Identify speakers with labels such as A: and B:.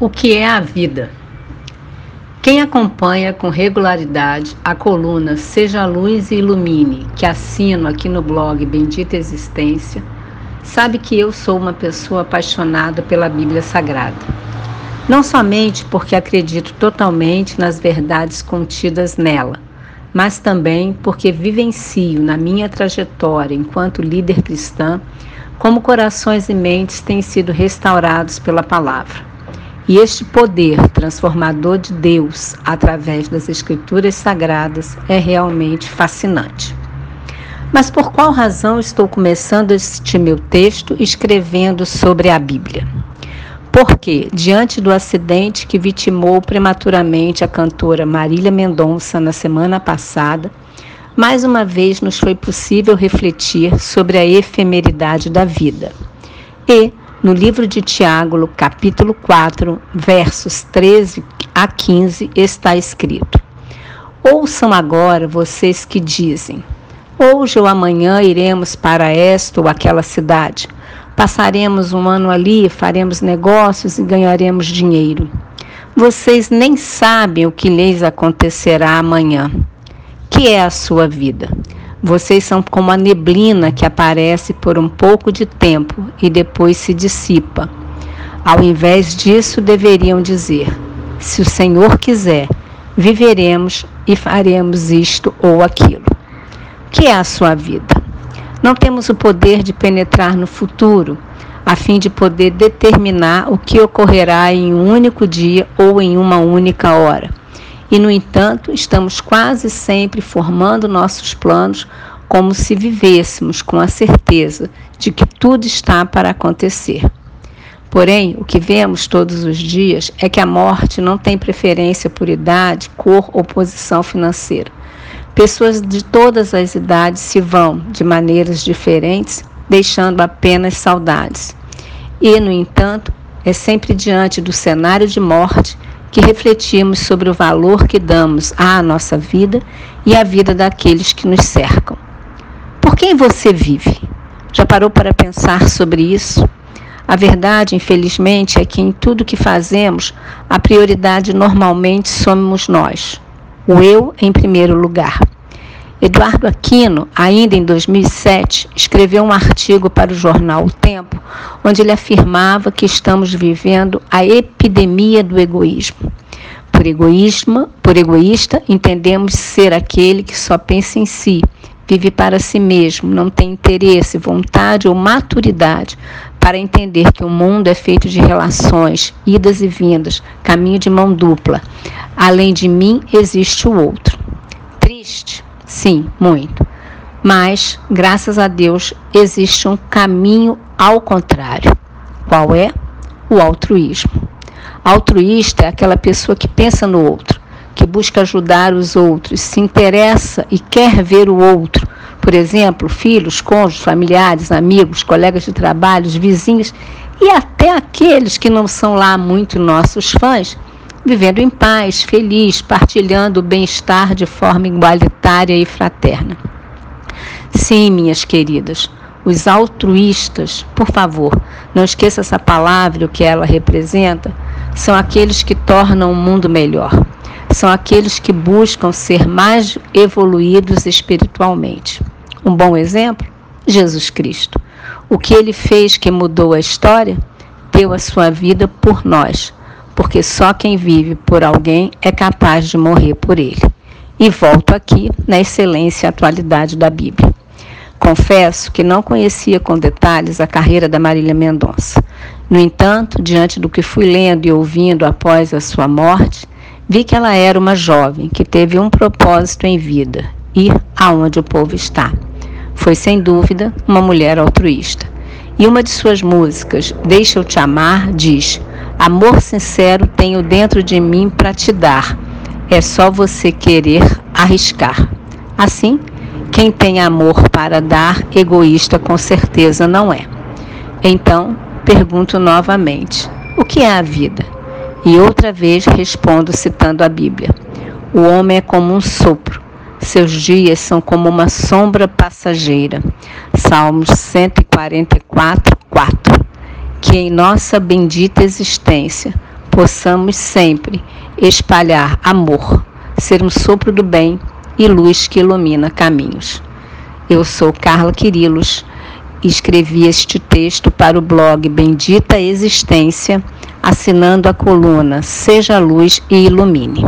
A: O que é a vida? Quem acompanha com regularidade a coluna Seja Luz e Ilumine, que assino aqui no blog Bendita Existência, sabe que eu sou uma pessoa apaixonada pela Bíblia Sagrada. Não somente porque acredito totalmente nas verdades contidas nela, mas também porque vivencio na minha trajetória enquanto líder cristã como corações e mentes têm sido restaurados pela palavra. E este poder transformador de Deus através das Escrituras Sagradas é realmente fascinante. Mas por qual razão estou começando este meu texto escrevendo sobre a Bíblia? Porque, diante do acidente que vitimou prematuramente a cantora Marília Mendonça na semana passada, mais uma vez nos foi possível refletir sobre a efemeridade da vida. E, no livro de Tiago, capítulo 4, versos 13 a 15, está escrito: Ouçam agora vocês que dizem: Hoje ou amanhã iremos para esta ou aquela cidade. Passaremos um ano ali, faremos negócios e ganharemos dinheiro. Vocês nem sabem o que lhes acontecerá amanhã. Que é a sua vida? Vocês são como a neblina que aparece por um pouco de tempo e depois se dissipa. Ao invés disso, deveriam dizer: se o Senhor quiser, viveremos e faremos isto ou aquilo. Que é a sua vida? Não temos o poder de penetrar no futuro, a fim de poder determinar o que ocorrerá em um único dia ou em uma única hora. E, no entanto, estamos quase sempre formando nossos planos como se vivêssemos com a certeza de que tudo está para acontecer. Porém, o que vemos todos os dias é que a morte não tem preferência por idade, cor ou posição financeira. Pessoas de todas as idades se vão de maneiras diferentes, deixando apenas saudades. E, no entanto, é sempre diante do cenário de morte que refletimos sobre o valor que damos à nossa vida e à vida daqueles que nos cercam. Por quem você vive? Já parou para pensar sobre isso? A verdade, infelizmente, é que em tudo que fazemos, a prioridade normalmente somos nós. O eu em primeiro lugar. Eduardo Aquino, ainda em 2007, escreveu um artigo para o jornal O Tempo, onde ele afirmava que estamos vivendo a epidemia do egoísmo. Por egoísmo, por egoísta, entendemos ser aquele que só pensa em si, vive para si mesmo, não tem interesse, vontade ou maturidade para entender que o mundo é feito de relações, idas e vindas, caminho de mão dupla. Além de mim existe o outro. Triste, Sim, muito. Mas, graças a Deus, existe um caminho ao contrário. Qual é? O altruísmo. Altruísta é aquela pessoa que pensa no outro, que busca ajudar os outros, se interessa e quer ver o outro. Por exemplo, filhos, cônjuges, familiares, amigos, colegas de trabalho, vizinhos e até aqueles que não são lá muito nossos fãs, vivendo em paz, feliz, partilhando o bem-estar de forma igualitária e fraterna. Sim, minhas queridas, os altruístas, por favor, não esqueça essa palavra, o que ela representa, são aqueles que tornam o mundo melhor. São aqueles que buscam ser mais evoluídos espiritualmente. Um bom exemplo? Jesus Cristo. O que ele fez que mudou a história? Deu a sua vida por nós porque só quem vive por alguém é capaz de morrer por ele. E volto aqui na excelência e atualidade da Bíblia. Confesso que não conhecia com detalhes a carreira da Marília Mendonça. No entanto, diante do que fui lendo e ouvindo após a sua morte, vi que ela era uma jovem que teve um propósito em vida: ir aonde o povo está. Foi sem dúvida uma mulher altruísta. E uma de suas músicas, Deixa eu te amar, diz: Amor sincero tenho dentro de mim para te dar. É só você querer arriscar. Assim, quem tem amor para dar, egoísta com certeza não é. Então, pergunto novamente: o que é a vida? E outra vez respondo citando a Bíblia: O homem é como um sopro, seus dias são como uma sombra passageira. Salmos 144, 4 que em nossa bendita existência possamos sempre espalhar amor, ser um sopro do bem e luz que ilumina caminhos. Eu sou Carla Quirilos escrevi este texto para o blog Bendita Existência, assinando a coluna Seja Luz e Ilumine.